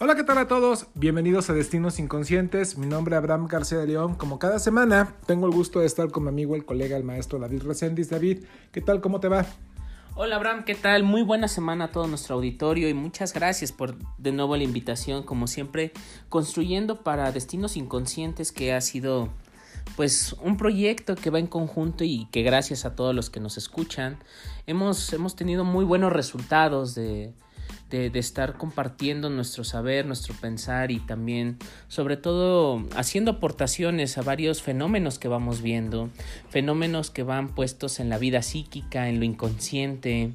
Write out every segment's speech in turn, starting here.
Hola, ¿qué tal a todos? Bienvenidos a Destinos Inconscientes. Mi nombre es Abraham García de León. Como cada semana, tengo el gusto de estar con mi amigo, el colega, el maestro David Reséndiz. David, ¿qué tal? ¿Cómo te va? Hola Abraham, ¿qué tal? Muy buena semana a todo nuestro auditorio y muchas gracias por de nuevo la invitación, como siempre, construyendo para Destinos Inconscientes, que ha sido pues un proyecto que va en conjunto y que gracias a todos los que nos escuchan hemos, hemos tenido muy buenos resultados de, de, estar compartiendo nuestro saber, nuestro pensar y también sobre todo haciendo aportaciones a varios fenómenos que vamos viendo, fenómenos que van puestos en la vida psíquica, en lo inconsciente,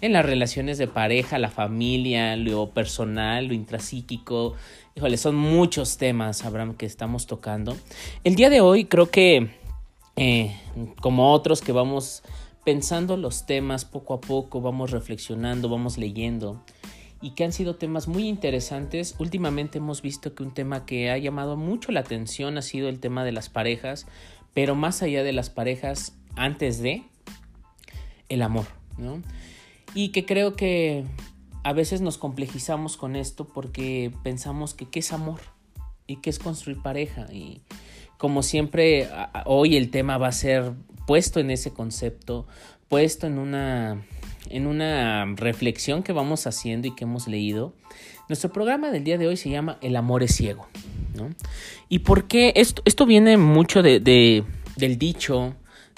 en las relaciones de pareja, la familia, lo personal, lo intrapsíquico. Híjole, son muchos temas, Abraham, que estamos tocando. El día de hoy creo que, eh, como otros que vamos pensando los temas poco a poco, vamos reflexionando, vamos leyendo y que han sido temas muy interesantes. Últimamente hemos visto que un tema que ha llamado mucho la atención ha sido el tema de las parejas, pero más allá de las parejas, antes de el amor, ¿no? Y que creo que a veces nos complejizamos con esto porque pensamos que qué es amor y qué es construir pareja y como siempre hoy el tema va a ser puesto en ese concepto, puesto en una en una reflexión que vamos haciendo y que hemos leído. Nuestro programa del día de hoy se llama El amor es ciego. ¿no? ¿Y por qué? Esto, viene mucho de, del dicho,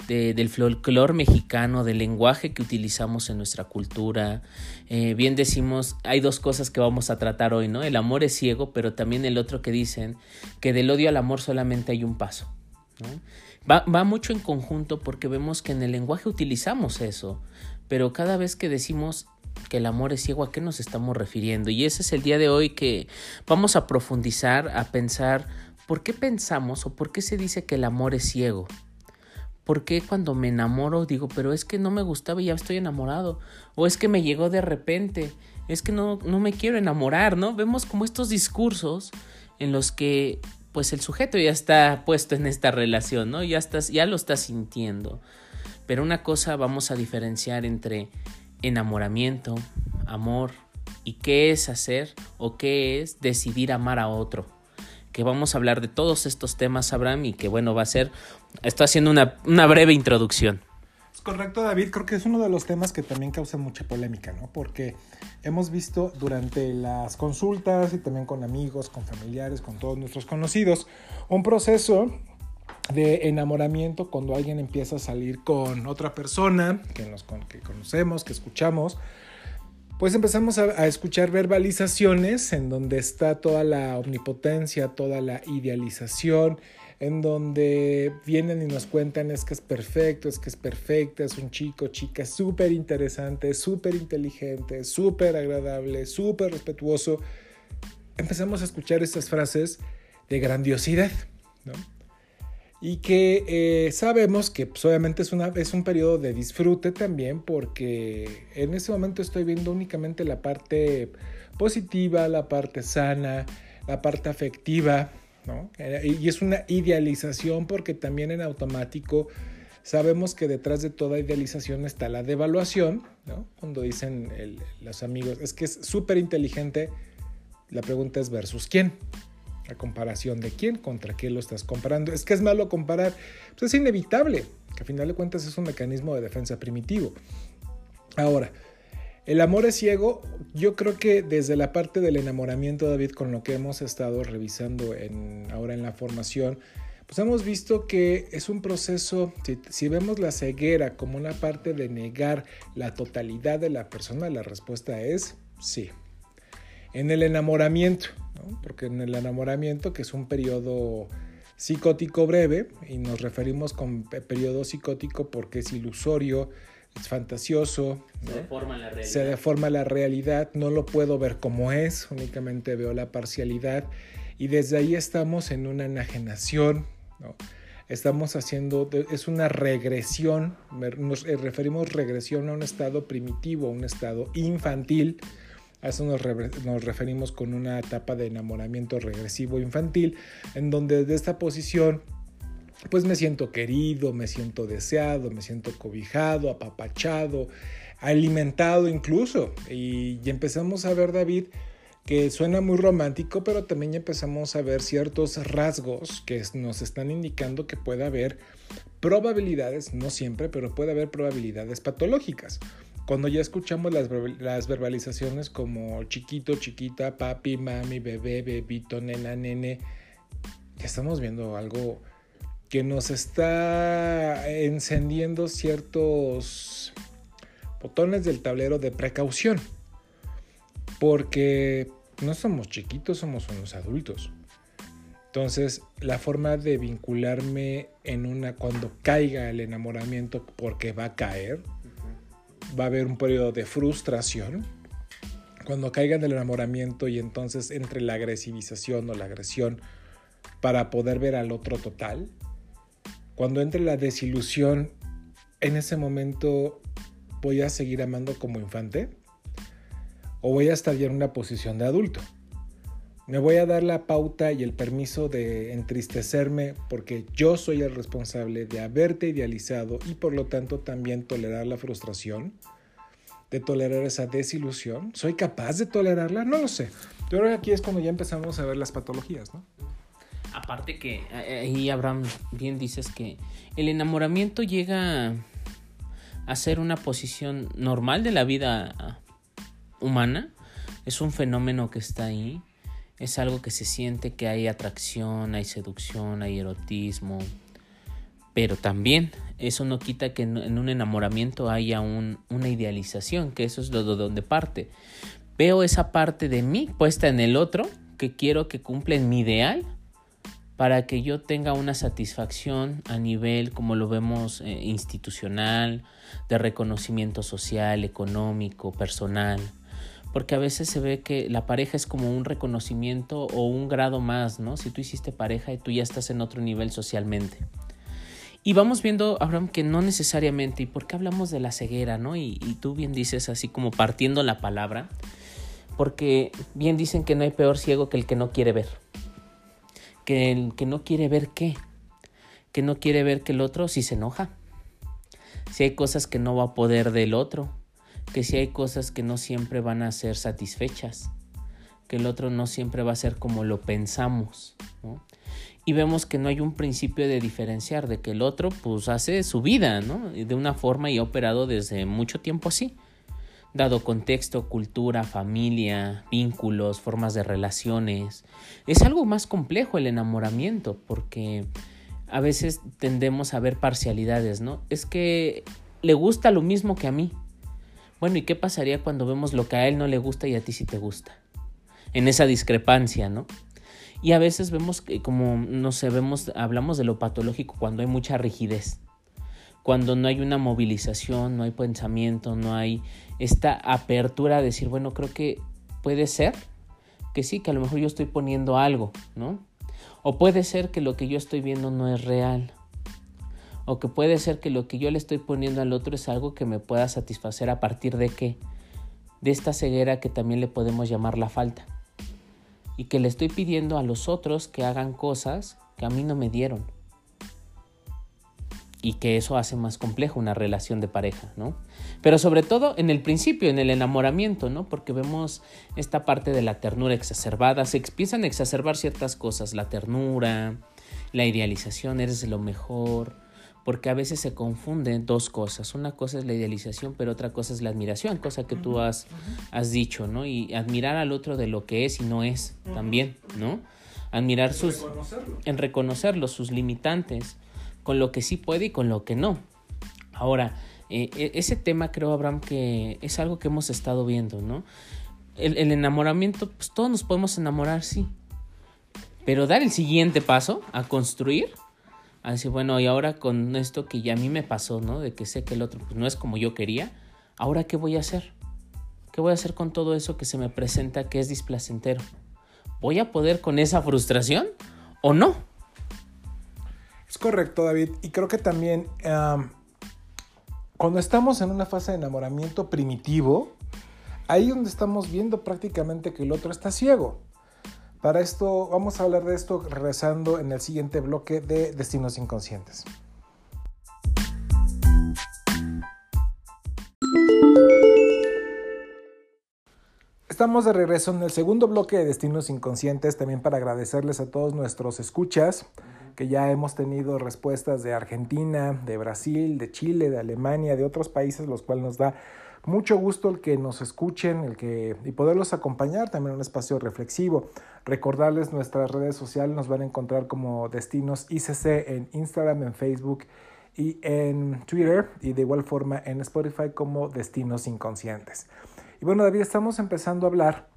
del folclore mexicano, del lenguaje que utilizamos en nuestra cultura. Eh, bien decimos, hay dos cosas que vamos a tratar hoy, ¿no? El amor es ciego, pero también el otro que dicen que del odio al amor solamente hay un paso. Va mucho en conjunto porque vemos que en el lenguaje utilizamos eso. Pero cada vez que decimos que el amor es ciego, ¿a qué nos estamos refiriendo? Y ese es el día de hoy que vamos a profundizar, a pensar por qué pensamos o por qué se dice que el amor es ciego. ¿Por qué cuando me enamoro digo, pero es que no me gustaba y ya estoy enamorado? O es que me llegó de repente, es que no, no me quiero enamorar, ¿no? Vemos como estos discursos en los que pues el sujeto ya está puesto en esta relación, ¿no? Ya, estás, ya lo está sintiendo. Pero una cosa vamos a diferenciar entre enamoramiento, amor y qué es hacer o qué es decidir amar a otro. Que vamos a hablar de todos estos temas, Abraham, y que bueno, va a ser, estoy haciendo una, una breve introducción. Es correcto, David, creo que es uno de los temas que también causa mucha polémica, ¿no? Porque hemos visto durante las consultas y también con amigos, con familiares, con todos nuestros conocidos, un proceso de enamoramiento cuando alguien empieza a salir con otra persona que, nos, que conocemos, que escuchamos, pues empezamos a, escuchar verbalizaciones en donde está toda la omnipotencia, toda la idealización, en donde vienen y nos cuentan es que es perfecto, es que es perfecta, es un chico, chica súper interesante, súper inteligente, súper agradable, súper respetuoso. Empezamos a escuchar estas frases de grandiosidad, ¿no? Y que eh, sabemos que pues, obviamente es, una, es un periodo de disfrute también porque en ese momento estoy viendo únicamente la parte positiva, la parte sana, la parte afectiva, ¿no? Eh, y es una idealización porque también en automático sabemos que detrás de toda idealización está la devaluación, ¿no? Cuando dicen los amigos, es que es súper inteligente, la pregunta es versus quién, a comparación de quién, contra qué lo estás comparando. Es que es malo comparar, pues es inevitable, que a final de cuentas es un mecanismo de defensa primitivo. Ahora, el amor es ciego, yo creo que desde la parte del enamoramiento, David, con lo que hemos estado revisando en, ahora en la formación, pues hemos visto que es un proceso, si, si, vemos la ceguera como una parte de negar la totalidad de la persona, la respuesta es sí. En el enamoramiento, porque en el enamoramiento, que es un periodo psicótico breve, y nos referimos con periodo psicótico porque es ilusorio, es fantasioso, se, deforma la realidad. se deforma la realidad, no lo puedo ver como es, únicamente veo la parcialidad, y desde ahí estamos en una enajenación, estamos haciendo, es una regresión, nos referimos regresión a un estado primitivo, a un estado infantil, a eso nos, referimos con una etapa de enamoramiento regresivo infantil, en donde desde esta posición pues me siento querido, me siento deseado, me siento cobijado, apapachado, alimentado incluso. Y, empezamos a ver, David, que suena muy romántico, pero también empezamos a ver ciertos rasgos que nos están indicando que puede haber probabilidades, no siempre, pero puede haber probabilidades patológicas. Cuando ya escuchamos las, verbalizaciones como chiquito, chiquita, papi, mami, bebé, bebito, nena, nene, estamos viendo algo que nos está encendiendo ciertos botones del tablero de precaución. Porque no somos chiquitos, somos unos adultos. Entonces, la forma de vincularme en una cuando caiga el enamoramiento porque va a caer, va a haber un periodo de frustración. Cuando caiga en el enamoramiento y entonces entre la agresivización o la agresión para poder ver al otro total, cuando entre la desilusión, en ese momento voy a seguir amando como infante o voy a estar ya en una posición de adulto. Me voy a dar la pauta y el permiso de entristecerme porque yo soy el responsable de haberte idealizado y por lo tanto también tolerar la frustración, de tolerar esa desilusión. ¿Soy capaz de tolerarla? No lo sé. Pero aquí es cuando ya empezamos a ver las patologías, ¿no? Aparte que ahí Abraham bien dices que el enamoramiento llega a ser una posición normal de la vida humana. Es un fenómeno que está ahí. Es algo que se siente que hay atracción, hay seducción, hay erotismo. Pero también eso no quita que en un enamoramiento haya una idealización, que eso es lo de donde parte. Veo esa parte de mí puesta en el otro, que quiero que cumpla mi ideal para que yo tenga una satisfacción a nivel, como lo vemos, eh, institucional, de reconocimiento social, económico, personal. Porque a veces se ve que la pareja es como un reconocimiento o un grado más, ¿no? Si tú hiciste pareja y tú ya estás en otro nivel socialmente. Y vamos viendo, Abraham, que no necesariamente, ¿y por qué hablamos de la ceguera, no? Y, y tú bien dices así como partiendo la palabra, porque bien dicen que no hay peor ciego que el que no quiere ver que el que no quiere ver qué, que no quiere ver que el otro sí se enoja, si hay cosas que no va a poder del otro, que si hay cosas que no siempre van a ser satisfechas, que el otro no siempre va a ser como lo pensamos, Y vemos que no hay un principio de diferenciar, de que el otro pues hace su vida, ¿no? De una forma y ha operado desde mucho tiempo así dado contexto, cultura, familia, vínculos, formas de relaciones. Es algo más complejo el enamoramiento porque a veces tendemos a ver parcialidades, ¿no? Es que le gusta lo mismo que a mí. Bueno, ¿y qué pasaría cuando vemos lo que a él no le gusta y a ti sí te gusta? En esa discrepancia, ¿no? Y a veces vemos que como, no sé, vemos, hablamos de lo patológico cuando hay mucha rigidez cuando no hay una movilización, no hay pensamiento, no hay esta apertura a decir, bueno, creo que puede ser que sí, que a lo mejor yo estoy poniendo algo, ¿no? O puede ser que lo que yo estoy viendo no es real. O que puede ser que lo que yo le estoy poniendo al otro es algo que me pueda satisfacer a partir de qué? De esta ceguera que también le podemos llamar la falta. Y que le estoy pidiendo a los otros que hagan cosas que a mí no me dieron y que eso hace más complejo una relación de pareja, ¿no? Pero sobre todo en el principio, en el enamoramiento, ¿no? Porque vemos esta parte de la ternura exacerbada, se empiezan a exacerbar ciertas cosas, la ternura, la idealización, eres lo mejor, porque a veces se confunden dos cosas. Una cosa es la idealización, pero otra cosa es la admiración, cosa que tú has, has dicho, ¿no? Y admirar al otro de lo que es y no es también, ¿no? Admirar sus... En reconocerlo, sus limitantes con lo que sí puede y con lo que no. Ahora, eh, e, ese tema creo, Abraham, que es algo que hemos estado viendo, ¿no? El, enamoramiento, pues todos nos podemos enamorar, sí. Pero dar el siguiente paso a construir, a decir, bueno, y ahora con esto que ya a mí me pasó, ¿no? De que sé que el otro pues, no es como yo quería, ahora qué voy a hacer? ¿Qué voy a hacer con todo eso que se me presenta que es displacentero? ¿Voy a poder con esa frustración o no? Es correcto, David. Y creo que también cuando estamos en una fase de enamoramiento primitivo, ahí donde estamos viendo prácticamente que el otro está ciego. Para esto, vamos a hablar de esto regresando en el siguiente bloque de Destinos Inconscientes. Estamos de regreso en el segundo bloque de Destinos Inconscientes, también para agradecerles a todos nuestros escuchas, que ya hemos tenido respuestas de Argentina, de Brasil, de Chile, de Alemania, de otros países, los cuales nos da mucho gusto el que nos escuchen el que, y poderlos acompañar también en un espacio reflexivo. Recordarles nuestras redes sociales, nos van a encontrar como Destinos ICC en Instagram, en Facebook y en Twitter, y de igual forma en Spotify como Destinos Inconscientes. Y bueno, David, estamos empezando a hablar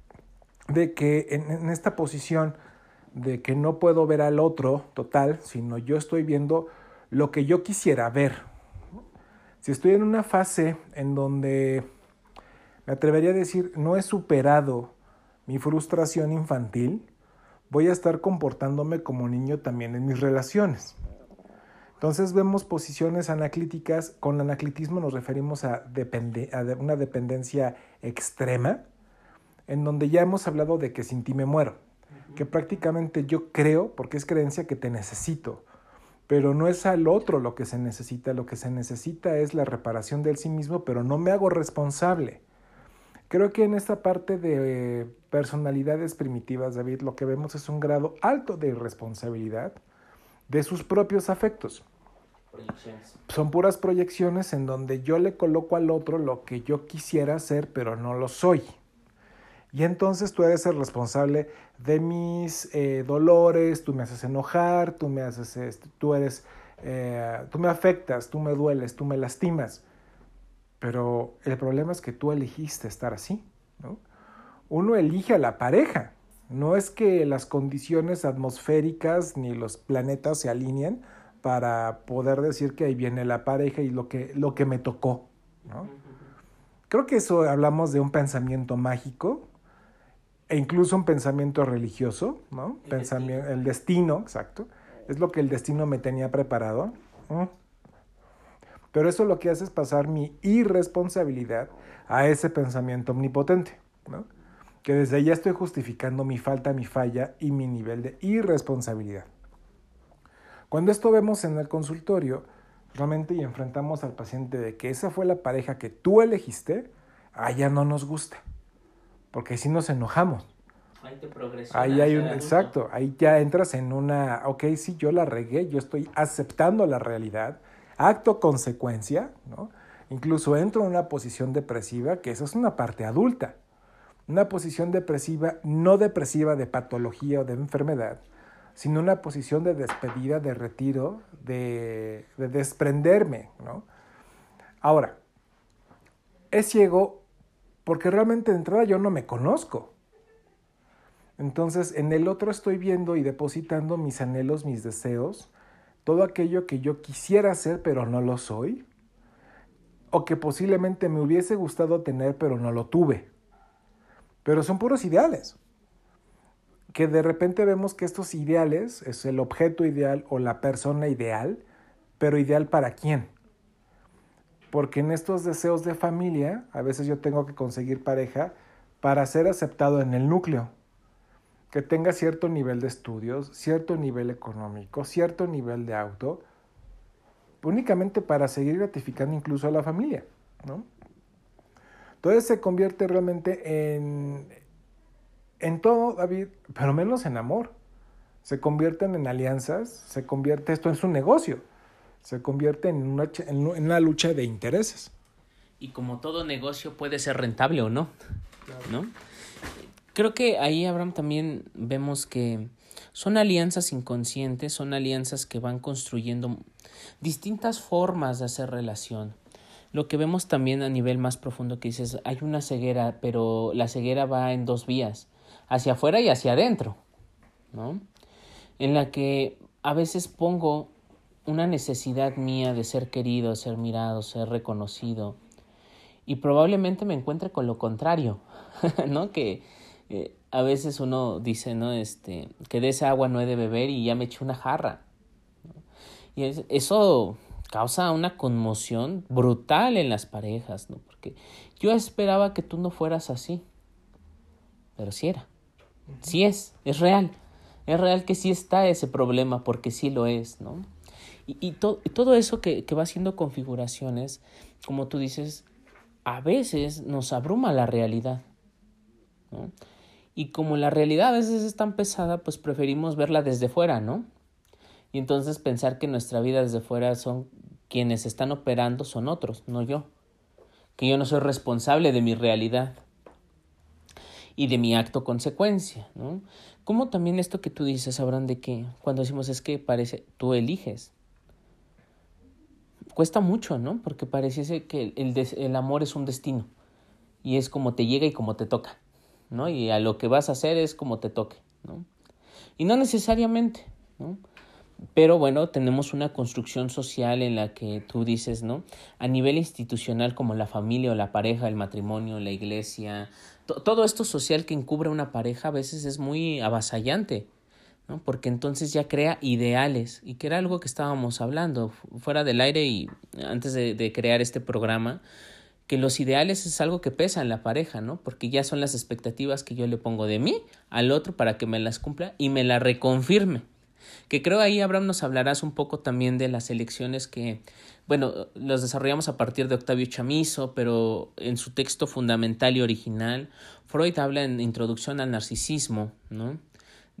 de que en, esta posición de que no puedo ver al otro total, sino yo estoy viendo lo que yo quisiera ver. Si estoy en una fase en donde me atrevería a decir no he superado mi frustración infantil, voy a estar comportándome como niño también en mis relaciones. Entonces vemos posiciones anaclíticas, con anaclitismo nos referimos a, a una dependencia extrema, en donde ya hemos hablado de que sin ti me muero, que prácticamente yo creo, porque es creencia que te necesito, pero no es al otro lo que se necesita, lo que se necesita es la reparación de él sí mismo, pero no me hago responsable. Creo que en esta parte de personalidades primitivas, David, lo que vemos es un grado alto de irresponsabilidad de sus propios afectos. Son puras proyecciones en donde yo le coloco al otro lo que yo quisiera hacer, pero no lo soy. Y entonces tú eres el responsable de mis eh, dolores, tú me haces enojar, tú me haces, tú eres, eh, tú me afectas, tú me dueles, tú me lastimas. Pero el problema es que tú elegiste estar así. Uno elige a la pareja. No es que las condiciones atmosféricas ni los planetas se alineen para poder decir que ahí viene la pareja y lo que, lo que me tocó. Creo que eso hablamos de un pensamiento mágico e incluso un pensamiento religioso, ¿no? El, pensamiento, destino. el destino, exacto. Es lo que el destino me tenía preparado. Pero eso lo que hace es pasar mi irresponsabilidad a ese pensamiento omnipotente, ¿no? que desde ya estoy justificando mi falta, mi falla y mi nivel de irresponsabilidad. Cuando esto vemos en el consultorio, realmente y enfrentamos al paciente de que esa fue la pareja que tú elegiste, allá no nos gusta, porque si nos enojamos. Ahí te Ahí hay un, exacto, ahí ya entras en una, ok, sí, yo la regué, yo estoy aceptando la realidad, acto consecuencia, ¿no? Incluso entro en una posición depresiva, que eso es una parte adulta. Una posición depresiva, no depresiva de patología o de enfermedad, sino una posición de despedida, de retiro, de, de desprenderme. ¿no? Ahora, es ciego porque realmente de entrada yo no me conozco. Entonces en el otro estoy viendo y depositando mis anhelos, mis deseos, todo aquello que yo quisiera hacer pero no lo soy, o que posiblemente me hubiese gustado tener pero no lo tuve. Pero son puros ideales. Que de repente vemos que estos ideales es el objeto ideal o la persona ideal, pero ideal para quién. Porque en estos deseos de familia, a veces yo tengo que conseguir pareja para ser aceptado en el núcleo. Que tenga cierto nivel de estudios, cierto nivel económico, cierto nivel de auto, únicamente para seguir gratificando incluso a la familia, ¿no? Entonces se convierte realmente en, en todo, David, pero menos en amor. Se convierten en alianzas, se convierte esto en su negocio, se convierte en una, en una lucha de intereses. Y como todo negocio puede ser rentable o no, ¿no? Creo que ahí, Abraham, también vemos que son alianzas inconscientes, son alianzas que van construyendo distintas formas de hacer relación lo que vemos también a nivel más profundo que dices, hay una ceguera, pero la ceguera va en dos vías, hacia afuera y hacia adentro, ¿no? En la que a veces pongo una necesidad mía de ser querido, ser mirado, ser reconocido, y probablemente me encuentre con lo contrario, ¿no? Que eh, a veces uno dice, ¿no? Este, que de esa agua no he de beber y ya me eché una jarra. Y eso causa una conmoción brutal en las parejas, ¿no? Porque yo esperaba que tú no fueras así, pero sí era, sí es, es real, es real que sí está ese problema porque sí lo es, ¿no? Y, todo eso que, va haciendo configuraciones, como tú dices, a veces nos abruma la realidad. Y como la realidad a veces es tan pesada, pues preferimos verla desde fuera, ¿no? Y entonces pensar que nuestra vida desde fuera son quienes están operando son otros, no yo. Que yo no soy responsable de mi realidad y de mi acto consecuencia, ¿no? Como también esto que tú dices, sabrán de que cuando decimos es que parece, tú eliges. Cuesta mucho, ¿no? Porque pareciese que el, el amor es un destino y es como te llega y como te toca, ¿no? Y a lo que vas a hacer es como te toque, ¿no? Y no necesariamente, ¿no? Pero bueno, tenemos una construcción social en la que tú dices, ¿no? A nivel institucional como la familia o la pareja, el matrimonio, la iglesia, todo esto social que encubre una pareja a veces es muy avasallante, ¿no? Porque entonces ya crea ideales y que era algo que estábamos hablando fuera del aire y antes de, crear este programa, que los ideales es algo que pesa en la pareja, ¿no? Porque ya son las expectativas que yo le pongo de mí al otro para que me las cumpla y me la reconfirme, que creo ahí, Abraham, nos hablarás un poco también de las elecciones que, bueno, los desarrollamos a partir de Octavio Chamizo, pero en su texto fundamental y original, Freud habla en Introducción al Narcisismo, ¿no?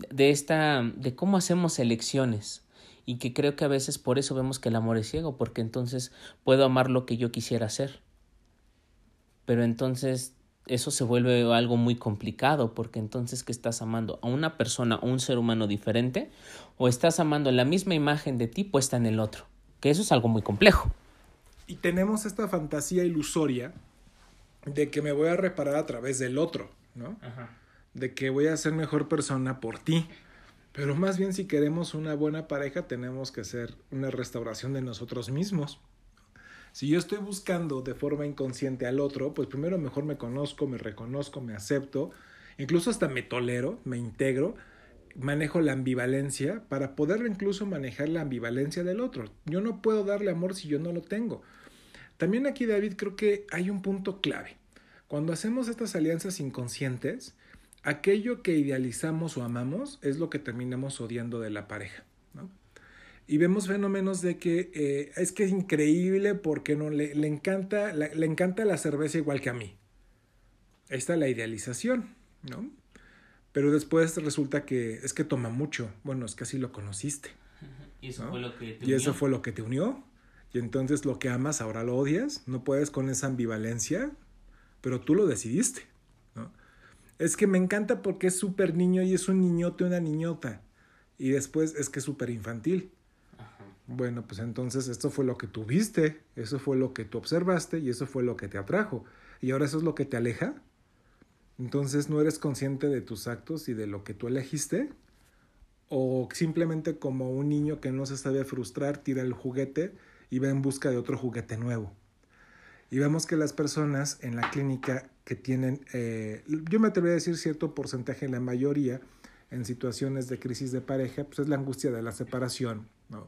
De esta, de cómo hacemos elecciones y que creo que a veces por eso vemos que el amor es ciego, porque entonces puedo amar lo que yo quisiera hacer. Pero entonces eso se vuelve algo muy complicado porque entonces que estás amando a una persona o un ser humano diferente o estás amando la misma imagen de ti puesta en el otro, que eso es algo muy complejo. Y tenemos esta fantasía ilusoria de que me voy a reparar a través del otro, ¿no? De que voy a ser mejor persona por ti. Pero más bien si queremos una buena pareja tenemos que hacer una restauración de nosotros mismos. Si yo estoy buscando de forma inconsciente al otro, pues primero mejor me conozco, me reconozco, me acepto, incluso hasta me tolero, me integro, manejo la ambivalencia para poder incluso manejar la ambivalencia del otro. Yo no puedo darle amor si yo no lo tengo. También aquí, David, creo que hay un punto clave. Cuando hacemos estas alianzas inconscientes, aquello que idealizamos o amamos es lo que terminamos odiando de la pareja y vemos fenómenos de que eh, es que es increíble porque no le, le encanta la, le encanta la cerveza igual que a mí. Ahí está la idealización, ¿no? Pero después resulta que es que toma mucho. Bueno, es que así lo conociste. Y eso fue lo que te unió. Y eso fue lo que te unió. Y entonces lo que amas ahora lo odias. No puedes con esa ambivalencia, pero tú lo decidiste. Es que me encanta porque es súper niño y es un niñote, una niñota. Y después es que es súper infantil. Bueno, pues entonces esto fue lo que tú viste, eso fue lo que tú observaste y eso fue lo que te atrajo. Y ahora eso es lo que te aleja. Entonces no eres consciente de tus actos y de lo que tú elegiste. O simplemente como un niño que no se sabe frustrar, tira el juguete y va en busca de otro juguete nuevo. Y vemos que las personas en la clínica que tienen, eh, yo me atrevería a decir cierto porcentaje, la mayoría, en situaciones de crisis de pareja, pues es la angustia de la separación, ¿no?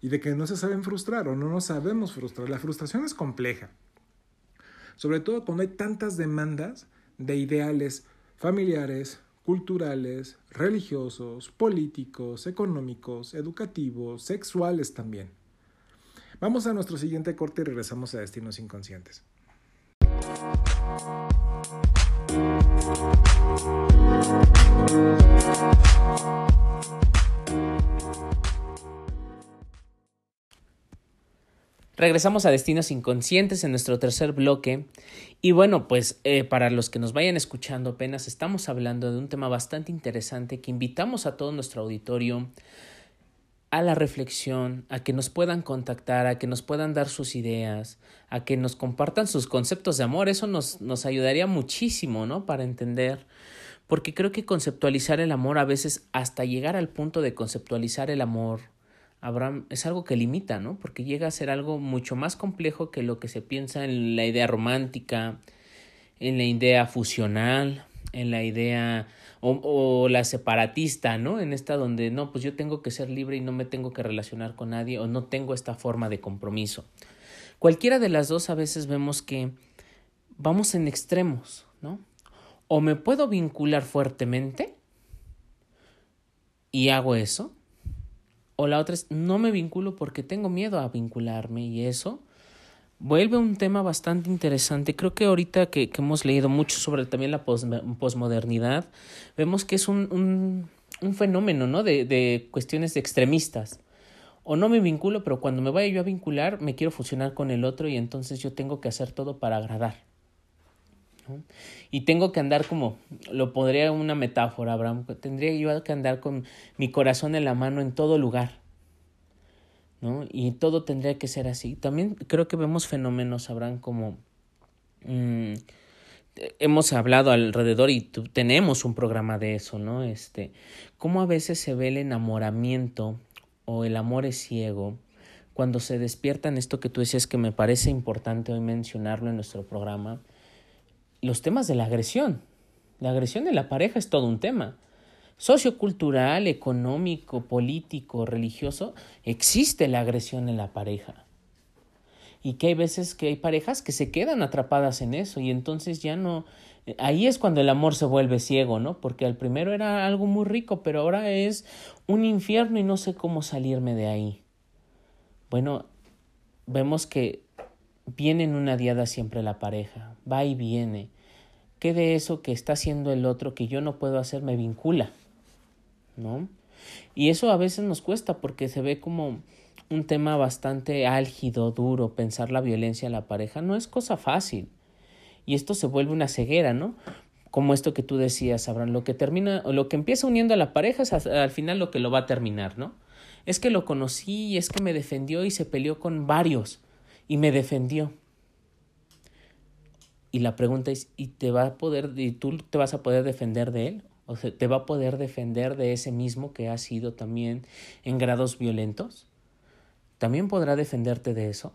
y de que no se saben frustrar o no nos sabemos frustrar. La frustración es compleja, sobre todo cuando hay tantas demandas de ideales familiares, culturales, religiosos, políticos, económicos, educativos, sexuales también. Vamos a nuestro siguiente corte y regresamos a Destinos Inconscientes. Regresamos a Destinos Inconscientes en nuestro tercer bloque. Y bueno, pues eh, para los que nos vayan escuchando apenas, estamos hablando de un tema bastante interesante que invitamos a todo nuestro auditorio a la reflexión, a que nos puedan contactar, a que nos puedan dar sus ideas, a que nos compartan sus conceptos de amor. Eso nos, nos ayudaría muchísimo, ¿no? Para entender. Porque creo que conceptualizar el amor a veces, hasta llegar al punto de conceptualizar el amor, Abraham es algo que limita, ¿no? Porque llega a ser algo mucho más complejo que lo que se piensa en la idea romántica, en la idea fusional, en la idea o, o, la separatista, ¿no? En esta donde no, pues yo tengo que ser libre y no me tengo que relacionar con nadie o no tengo esta forma de compromiso. Cualquiera de las dos a veces vemos que vamos en extremos, ¿no? O me puedo vincular fuertemente y hago eso, o la otra es, no me vinculo porque tengo miedo a vincularme y eso vuelve un tema bastante interesante. Creo que ahorita que, hemos leído mucho sobre también la posmodernidad, vemos que es un, un, un fenómeno, ¿no? De, de cuestiones extremistas. O no me vinculo, pero cuando me vaya yo a vincular, me quiero fusionar con el otro y entonces yo tengo que hacer todo para agradar. Y tengo que andar como, lo podría una metáfora, Abraham, tendría yo que andar con mi corazón en la mano en todo lugar. ¿No? Y todo tendría que ser así. También creo que vemos fenómenos, Abraham, como mm, hemos hablado alrededor y tenemos un programa de eso, ¿no? Este, cómo a veces se ve el enamoramiento o el amor es ciego cuando se despiertan esto que tú decías que me parece importante hoy mencionarlo en nuestro programa, los temas de la agresión. La agresión de la pareja es todo un tema. Sociocultural, económico, político, religioso, existe la agresión en la pareja. Y que hay veces que hay parejas que se quedan atrapadas en eso y entonces ya no... Ahí es cuando el amor se vuelve ciego, ¿no? Porque al primero era algo muy rico, pero ahora es un infierno y no sé cómo salirme de ahí. Bueno, vemos que viene en una diada siempre la pareja, va y viene. ¿Qué de eso que está haciendo el otro que yo no puedo hacer me vincula? ¿No? Y eso a veces nos cuesta porque se ve como un tema bastante álgido, duro, pensar la violencia en la pareja no es cosa fácil. Y esto se vuelve una ceguera, ¿no? Como esto que tú decías, Abraham, lo que termina, lo que empieza uniendo a la pareja es al final lo que lo va a terminar, ¿no? Es que lo conocí y es que me defendió y se peleó con varios y me defendió. Y la pregunta es, ¿y te va a poder, y tú te vas a poder defender de él? O sea, ¿te va a poder defender de ese mismo que ha sido también en grados violentos? ¿También podrá defenderte de eso?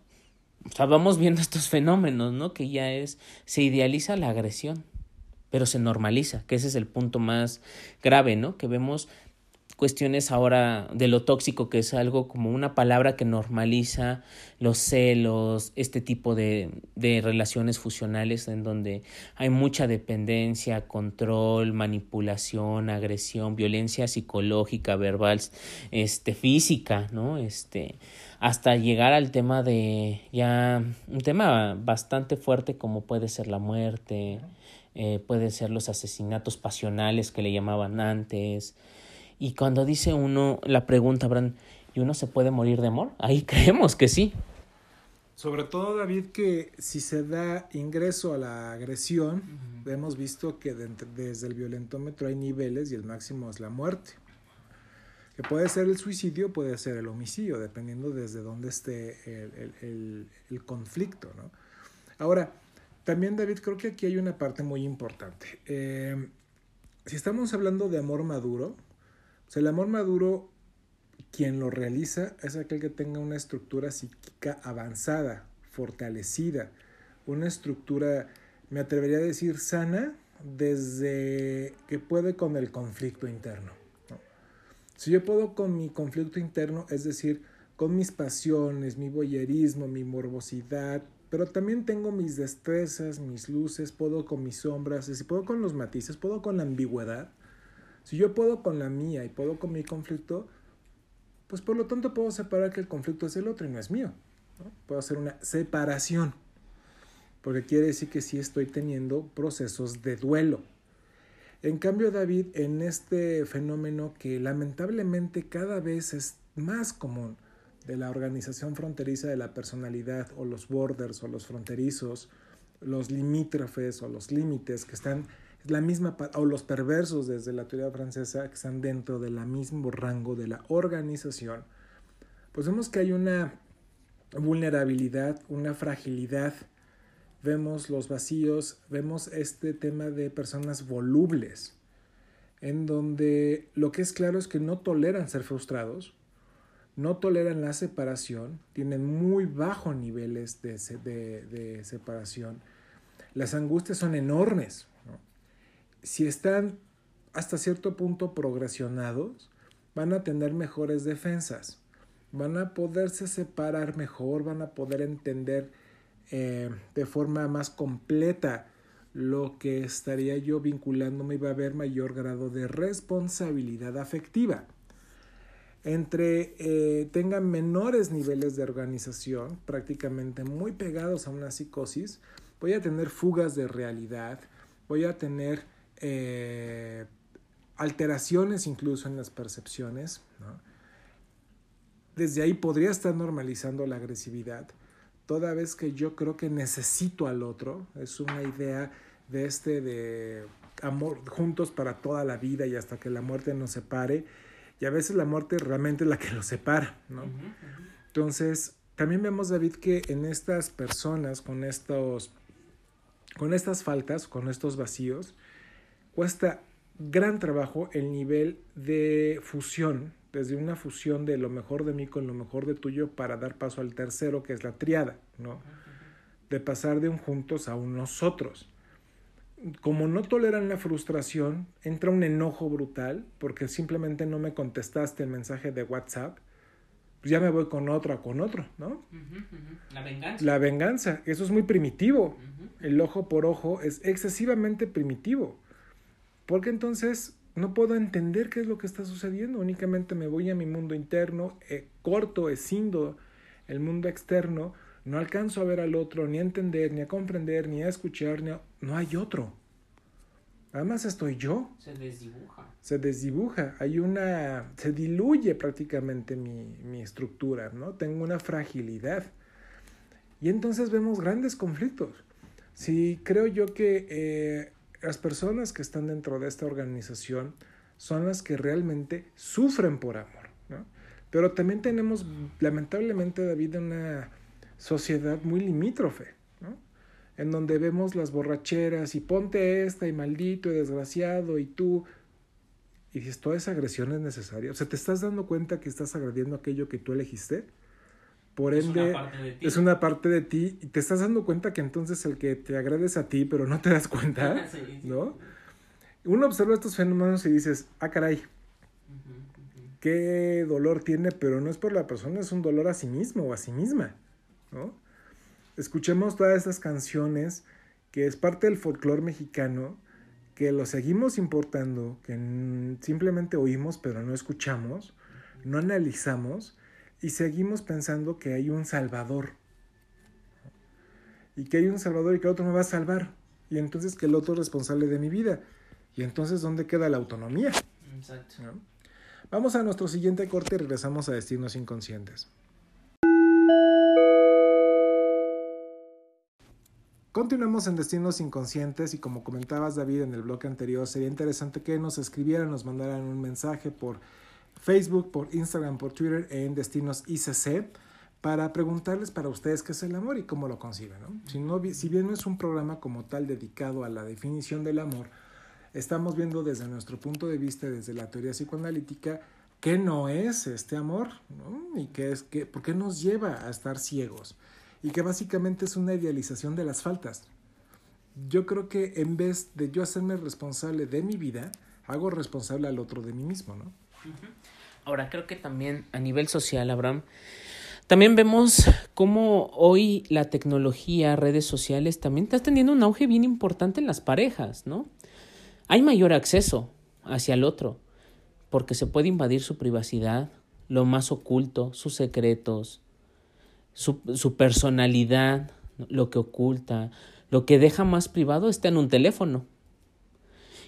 O sea, vamos viendo estos fenómenos, ¿no? Que ya es, se idealiza la agresión, pero se normaliza, que ese es el punto más grave, ¿no? Que vemos cuestiones ahora de lo tóxico, que es algo como una palabra que normaliza los celos, este tipo de, de relaciones fusionales en donde hay mucha dependencia, control, manipulación, agresión, violencia psicológica, verbal, este, física, ¿no? Este, hasta llegar al tema de ya un tema bastante fuerte como puede ser la muerte, eh, puede ser los asesinatos pasionales que le llamaban antes, y cuando dice uno, la pregunta, Abraham, ¿y uno se puede morir de amor? Ahí creemos que sí. Sobre todo, David, que si se da ingreso a la agresión, hemos visto que desde el violentómetro hay niveles y el máximo es la muerte. Que puede ser el suicidio, puede ser el homicidio, dependiendo desde dónde esté el, el conflicto. ¿no? Ahora, también, David, creo que aquí hay una parte muy importante. Eh, si estamos hablando de amor maduro, el amor maduro, quien lo realiza es aquel que tenga una estructura psíquica avanzada, fortalecida, una estructura, me atrevería a decir, sana, desde que puede con el conflicto interno. Si yo puedo con mi conflicto interno, es decir, con mis pasiones, mi boyerismo, mi morbosidad, pero también tengo mis destrezas, mis luces, puedo con mis sombras, si puedo con los matices, puedo con la ambigüedad, si yo puedo con la mía y puedo con mi conflicto, pues por lo tanto puedo separar que el conflicto es el otro y no es mío. Puedo hacer una separación, porque quiere decir que sí estoy teniendo procesos de duelo. En cambio, David, en este fenómeno que lamentablemente cada vez es más común de la organización fronteriza de la personalidad o los borders o los fronterizos, los limítrofes o los límites que están la misma, o los perversos desde la teoría francesa que están dentro del mismo rango de la organización, pues vemos que hay una vulnerabilidad, una fragilidad, vemos los vacíos, vemos este tema de personas volubles, en donde lo que es claro es que no toleran ser frustrados, no toleran la separación, tienen muy bajos niveles de, de, de separación, las angustias son enormes, si están hasta cierto punto progresionados, van a tener mejores defensas, van a poderse separar mejor, van a poder entender eh, de forma más completa lo que estaría yo vinculándome y va a haber mayor grado de responsabilidad afectiva. entre eh, tengan menores niveles de organización, prácticamente muy pegados a una psicosis, voy a tener fugas de realidad, voy a tener eh, alteraciones incluso en las percepciones. Desde ahí podría estar normalizando la agresividad, toda vez que yo creo que necesito al otro, es una idea de este de amor juntos para toda la vida y hasta que la muerte nos separe y a veces la muerte realmente es la que los separa, ¿no? Entonces, también vemos, David, que en estas personas con estos, con estas faltas, con estos vacíos, cuesta gran trabajo el nivel de fusión, desde una fusión de lo mejor de mí con lo mejor de tuyo para dar paso al tercero, que es la triada, ¿no? De pasar de un juntos a un nosotros como no toleran la frustración, entra un enojo brutal porque simplemente no me contestaste el mensaje de WhatsApp, pues ya me voy con otro, con otro, ¿no? La venganza. La venganza, eso es muy primitivo. El ojo por ojo es excesivamente primitivo. Porque entonces no puedo entender qué es lo que está sucediendo, únicamente me voy a mi mundo interno, eh, corto, escindo el mundo externo, no alcanzo a ver al otro, ni a entender, ni a comprender, ni a escuchar, ni no hay otro. Además estoy yo. Se desdibuja. Se desdibuja. Hay una. Se diluye prácticamente mi, mi estructura, ¿no? Tengo una fragilidad. Y entonces vemos grandes conflictos. Sí, creo yo que eh, las personas que están dentro de esta organización son las que realmente sufren por amor, ¿no? Pero también tenemos, lamentablemente, David, una sociedad muy limítrofe, ¿no? en donde vemos las borracheras y ponte esta y maldito y desgraciado y tú. Y dices, ¿toda esa agresión es necesaria? O sea, ¿te estás dando cuenta que estás agrediendo aquello que tú elegiste? Por ende, es una parte de ti y te estás dando cuenta que entonces el que te agrades a ti, pero no te das cuenta, ¿no? Uno observa estos fenómenos y dices, ah, caray, qué dolor tiene, pero no es por la persona, es un dolor a sí mismo o a sí misma. ¿no? Escuchemos todas estas canciones que es parte del folclore mexicano, que lo seguimos importando, que simplemente oímos pero no escuchamos, no analizamos y seguimos pensando que hay un salvador. Y que hay un salvador y que el otro me va a salvar. Y entonces que el otro es responsable de mi vida. Y entonces, ¿dónde queda la autonomía? Exacto. Vamos a nuestro siguiente corte y regresamos a Destinos Inconscientes. Continuamos en Destinos Inconscientes y como comentabas David en el bloque anterior, sería interesante que nos escribieran, nos mandaran un mensaje por Facebook, por Instagram, por Twitter en Destinos ICC para preguntarles para ustedes qué es el amor y cómo lo conciben. Si, no, si bien no es un programa como tal dedicado a la definición del amor, estamos viendo desde nuestro punto de vista, desde la teoría psicoanalítica, qué no es este amor y qué es, qué, por qué nos lleva a estar ciegos y que básicamente es una idealización de las faltas. Yo creo que en vez de yo hacerme responsable de mi vida, hago responsable al otro de mí mismo, ¿no? Ahora, creo que también a nivel social, Abraham, también vemos cómo hoy la tecnología, redes sociales, también está teniendo un auge bien importante en las parejas, ¿no? Hay mayor acceso hacia el otro, porque se puede invadir su privacidad, lo más oculto, sus secretos, su, personalidad, lo que oculta, lo que deja más privado está en un teléfono.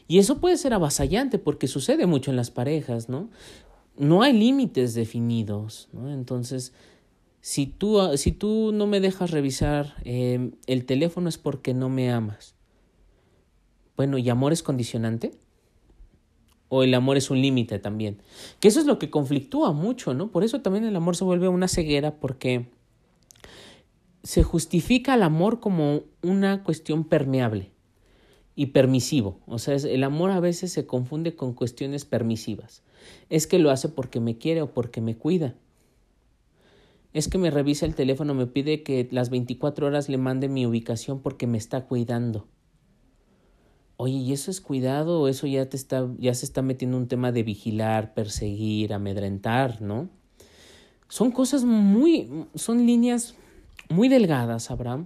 Y eso puede ser avasallante porque sucede mucho en las parejas, ¿no? No hay límites definidos, ¿no? Entonces, si tú, si tú no me dejas revisar eh, el teléfono es porque no me amas. Bueno, ¿y amor es condicionante? ¿O el amor es un límite también? Que eso es lo que conflictúa mucho, ¿no? Por eso también el amor se vuelve una ceguera porque se justifica el amor como una cuestión permeable y permisivo. O sea, el amor a veces se confunde con cuestiones permisivas. Es que lo hace porque me quiere o porque me cuida. Es que me revisa el teléfono, me pide que las 24 horas le mande mi ubicación porque me está cuidando. Oye, ¿y eso es cuidado o eso ya te está ya se está metiendo un tema de vigilar, perseguir, amedrentar, ¿no? Son cosas muy son líneas muy delgadas, Abraham,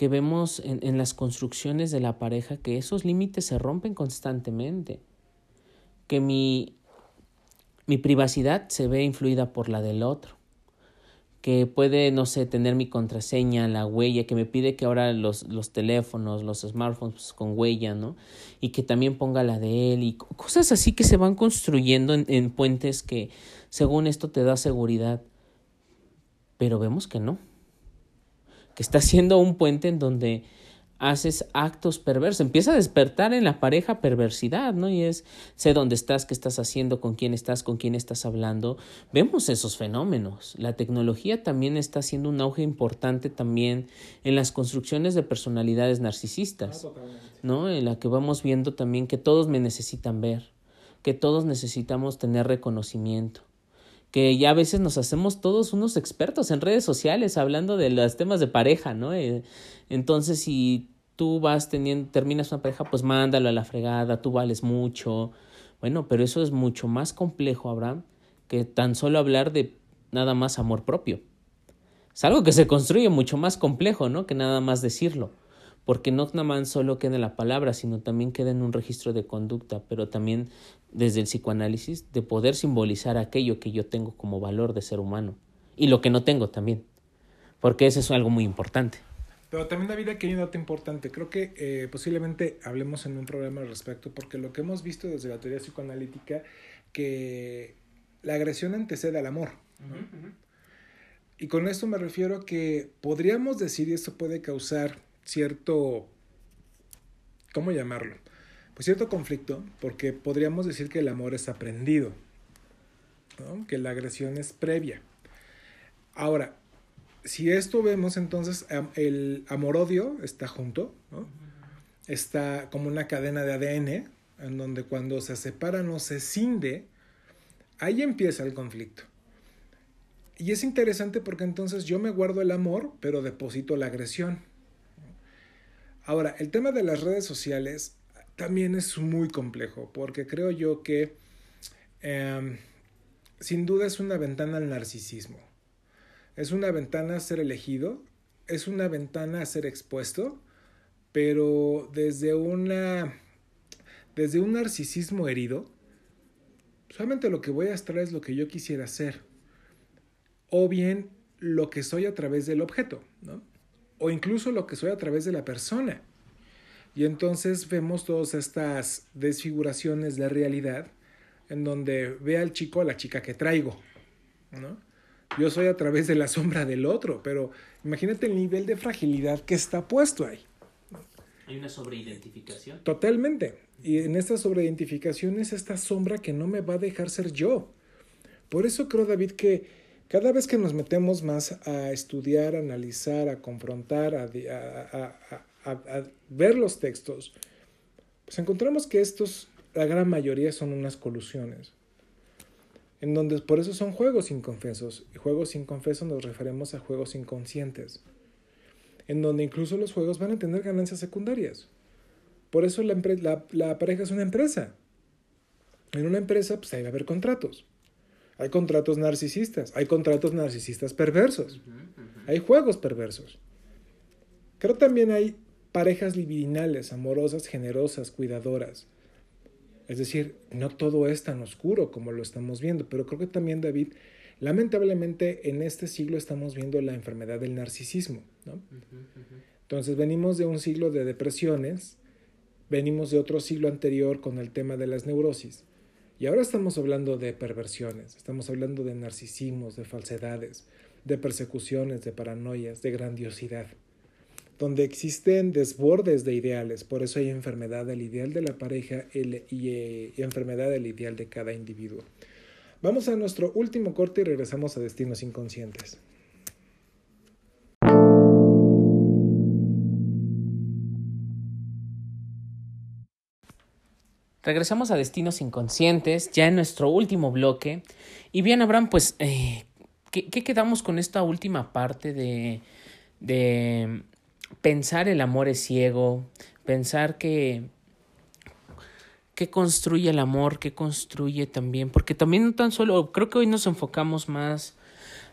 que vemos en, en, las construcciones de la pareja que esos límites se rompen constantemente. Que mi, mi privacidad se ve influida por la del otro que puede, no sé, tener mi contraseña, la huella, que me pide que ahora los, los teléfonos, los smartphones pues, con huella, ¿no? Y que también ponga la de él y cosas así que se van construyendo en, en puentes que según esto te da seguridad. Pero vemos que no. Que está siendo un puente en donde haces actos perversos. Empieza a despertar en la pareja perversidad, ¿no? Y es, sé dónde estás, qué estás haciendo, con quién estás, con quién estás hablando. Vemos esos fenómenos. La tecnología también está haciendo un auge importante también en las construcciones de personalidades narcisistas, ah, ¿no? En la que vamos viendo también que todos me necesitan ver, que todos necesitamos tener reconocimiento que ya a veces nos hacemos todos unos expertos en redes sociales hablando de los temas de pareja, ¿no? Eh, entonces, si tú vas teniendo, terminas una pareja, pues mándalo a la fregada, tú vales mucho. Bueno, pero eso es mucho más complejo, Abraham, que tan solo hablar de nada más amor propio. Es algo que se construye mucho más complejo, ¿no? Que nada más decirlo porque no nada más solo queda en la palabra, sino también queda en un registro de conducta, pero también desde el psicoanálisis de poder simbolizar aquello que yo tengo como valor de ser humano y lo que no tengo también, porque eso es algo muy importante. Pero también David aquí hay un dato importante, creo que eh, posiblemente hablemos en un programa al respecto, porque lo que hemos visto desde la teoría psicoanalítica, que la agresión antecede al amor. Y con esto me refiero que podríamos decir, y esto puede causar cierto, ¿cómo llamarlo? Pues cierto conflicto, porque podríamos decir que el amor es aprendido, que la agresión es previa. Ahora, si esto vemos, entonces el amor-odio está junto, está como una cadena de ADN, en donde cuando se separan o se cinde, ahí empieza el conflicto. Y es interesante porque entonces yo me guardo el amor, pero deposito la agresión. Ahora, el tema de las redes sociales también es muy complejo, porque creo yo que em, sin duda es una ventana al narcisismo. Es una ventana a ser elegido, es una ventana a ser expuesto, pero desde una desde un narcisismo herido, solamente lo que voy a estar es lo que yo quisiera ser, o bien lo que soy a través del objeto, ¿no? O incluso lo que soy a través de la persona. Y entonces vemos todas estas desfiguraciones de realidad en donde ve al chico a la chica que traigo, ¿no? Yo soy a través de la sombra del otro, pero imagínate el nivel de fragilidad que está puesto ahí. Hay una sobreidentificación. Totalmente. Y en esta sobreidentificación es esta sombra que no me va a dejar ser yo. Por eso creo, David, que cada vez que nos metemos más a estudiar, analizar, a confrontar, a, ver los textos, pues encontramos que estos, la gran mayoría son unas colusiones. En donde por eso son juegos inconfesos. Y juegos inconfesos nos referimos a juegos inconscientes. En donde incluso los juegos van a tener ganancias secundarias. Por eso la, la pareja es una empresa. En una empresa pues ahí va a haber contratos. Hay contratos narcisistas, hay contratos narcisistas perversos, hay juegos perversos. Creo también hay parejas libidinales, amorosas, generosas, cuidadoras. Es decir, no todo es tan oscuro como lo estamos viendo, pero creo que también David, lamentablemente en este siglo estamos viendo la enfermedad del narcisismo. Entonces venimos de un siglo de depresiones, venimos de otro siglo anterior con el tema de las neurosis. Y ahora estamos hablando de perversiones, estamos hablando de narcisismos, de falsedades, de persecuciones, de paranoias, de grandiosidad, donde existen desbordes de ideales, por eso hay enfermedad del ideal de la pareja y, y enfermedad del ideal de cada individuo. Vamos a nuestro último corte y regresamos a Destinos Inconscientes. Regresamos a Destinos Inconscientes, ya en nuestro último bloque. Y bien, Abraham, pues, eh, ¿qué, quedamos con esta última parte de, de pensar el amor es ciego, pensar que, que construye el amor, que construye también, porque también no tan solo, creo que hoy nos enfocamos más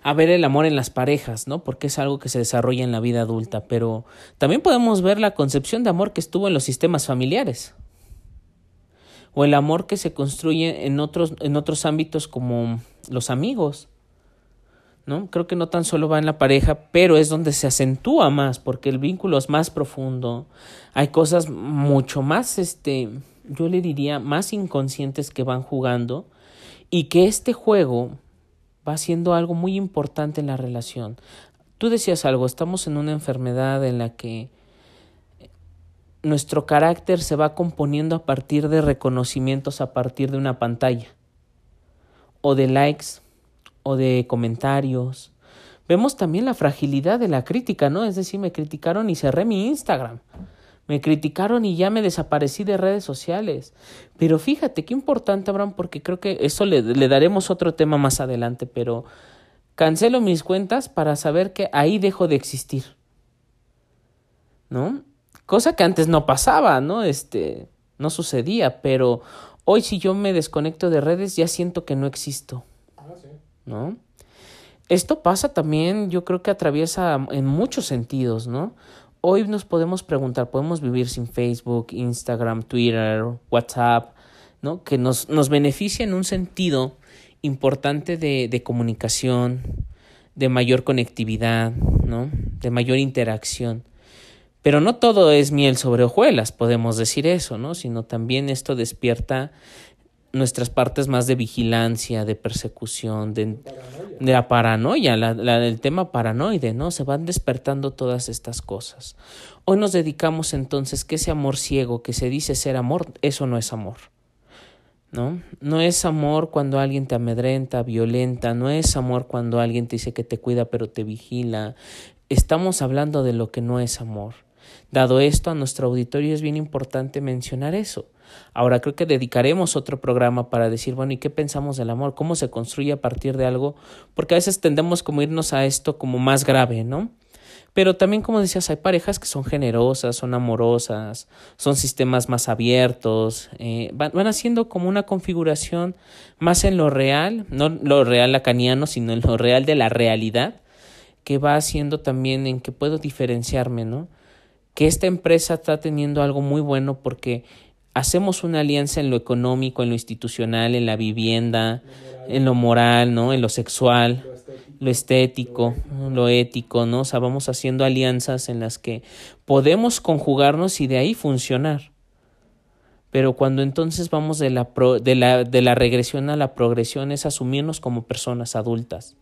a ver el amor en las parejas, ¿no? Porque es algo que se desarrolla en la vida adulta, pero también podemos ver la concepción de amor que estuvo en los sistemas familiares o el amor que se construye en otros, en otros ámbitos como los amigos. ¿no? Creo que no tan solo va en la pareja, pero es donde se acentúa más, porque el vínculo es más profundo. Hay cosas mucho más, este, yo le diría, más inconscientes que van jugando y que este juego va siendo algo muy importante en la relación. Tú decías algo, estamos en una enfermedad en la que nuestro carácter se va componiendo a partir de reconocimientos a partir de una pantalla, o de likes, o de comentarios. Vemos también la fragilidad de la crítica, ¿no? Es decir, me criticaron y cerré mi Instagram. Me criticaron y ya me desaparecí de redes sociales. Pero fíjate qué importante, Abraham, porque creo que eso le, le daremos otro tema más adelante, pero cancelo mis cuentas para saber que ahí dejo de existir. ¿No? Cosa que antes no pasaba, ¿no? Este, no sucedía, pero hoy si yo me desconecto de redes ya siento que no existo. Ah, ¿No? Esto pasa también, yo creo que atraviesa en muchos sentidos, ¿no? Hoy nos podemos preguntar, ¿podemos vivir sin Facebook, Instagram, Twitter, WhatsApp, ¿no? Que nos, nos beneficia en un sentido importante de, de comunicación, de mayor conectividad, ¿no? De mayor interacción. Pero no todo es miel sobre hojuelas, podemos decir eso, ¿no? Sino también esto despierta nuestras partes más de vigilancia, de persecución, de, la paranoia, el tema paranoide, ¿no? Se van despertando todas estas cosas. Hoy nos dedicamos entonces que ese amor ciego que se dice ser amor, eso no es amor. ¿No? No es amor cuando alguien te amedrenta, violenta, no es amor cuando alguien te dice que te cuida pero te vigila. Estamos hablando de lo que no es amor. Dado esto, a nuestro auditorio es bien importante mencionar eso. Ahora creo que dedicaremos otro programa para decir, bueno, ¿y qué pensamos del amor? ¿Cómo se construye a partir de algo? Porque a veces tendemos como irnos a esto como más grave, ¿no? Pero también, como decías, hay parejas que son generosas, son amorosas, son sistemas más abiertos, eh, van, van, haciendo como una configuración más en lo real, no lo real lacaniano, sino en lo real de la realidad, que va haciendo también en que puedo diferenciarme, ¿no? Que esta empresa está teniendo algo muy bueno porque hacemos una alianza en lo económico, en lo institucional, en la vivienda, en lo moral, ¿no? En lo sexual, lo estético, lo ético, ¿no? O sea, vamos haciendo alianzas en las que podemos conjugarnos y de ahí funcionar. Pero cuando entonces vamos de la, pro, de la, de la regresión a la progresión es asumirnos como personas adultas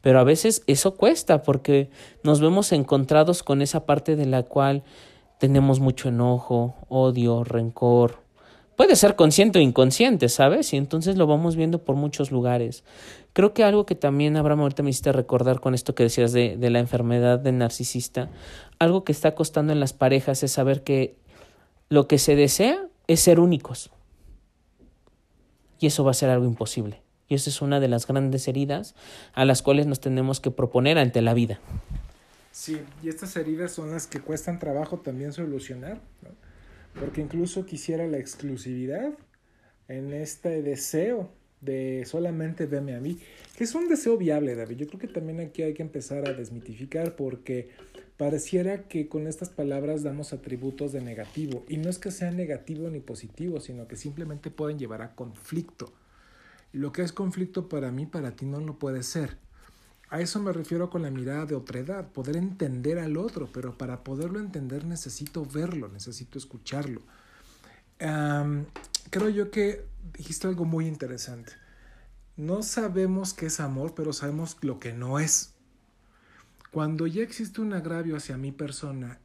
pero a veces eso cuesta porque nos vemos encontrados con esa parte de la cual tenemos mucho enojo, odio, rencor. Puede ser consciente o inconsciente, ¿sabes? Y entonces lo vamos viendo por muchos lugares. Creo que algo que también, Abraham, ahorita me hiciste recordar con esto que decías de, de la enfermedad de narcisista, algo que está costando en las parejas es saber que lo que se desea es ser únicos. Y eso va a ser algo imposible. Y esa es una de las grandes heridas a las cuales nos tenemos que proponer ante la vida. Sí, y estas heridas son las que cuestan trabajo también solucionar, ¿no? porque incluso quisiera la exclusividad en este deseo de solamente veme a mí, que es un deseo viable, David. Yo creo que también aquí hay que empezar a desmitificar porque pareciera que con estas palabras damos atributos de negativo y no es que sea negativo ni positivo, sino que simplemente pueden llevar a conflicto. Lo que es conflicto para mí, para ti no lo puede ser. A eso me refiero con la mirada de otredad, poder entender al otro, pero para poderlo entender necesito verlo, necesito escucharlo. Um, creo yo que dijiste algo muy interesante. No sabemos qué es amor, pero sabemos lo que no es. Cuando ya existe un agravio hacia mi persona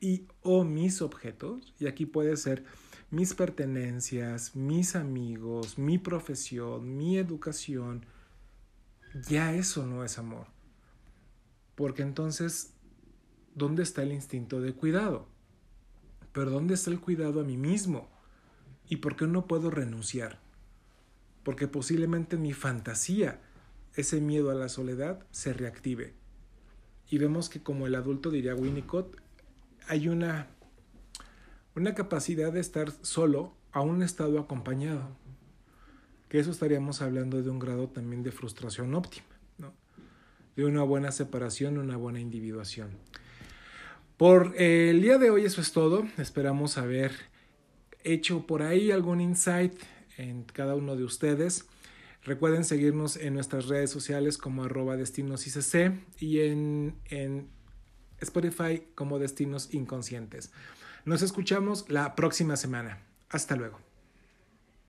y o mis objetos, y aquí puede ser mis pertenencias, mis amigos, mi profesión, mi educación, ya eso no es amor. Porque entonces, ¿dónde está el instinto de cuidado? Pero ¿dónde está el cuidado a mí mismo? ¿Y por qué no puedo renunciar? Porque posiblemente mi fantasía, ese miedo a la soledad, se reactive. Y vemos que como el adulto diría Winnicott, hay una una capacidad de estar solo a un estado acompañado. Que eso estaríamos hablando de un grado también de frustración óptima, ¿no? de una buena separación, una buena individuación. Por el día de hoy eso es todo. Esperamos haber hecho por ahí algún insight en cada uno de ustedes. Recuerden seguirnos en nuestras redes sociales como arroba destinos ICC y en, en Spotify como destinos inconscientes. Nos escuchamos la próxima semana. Hasta luego.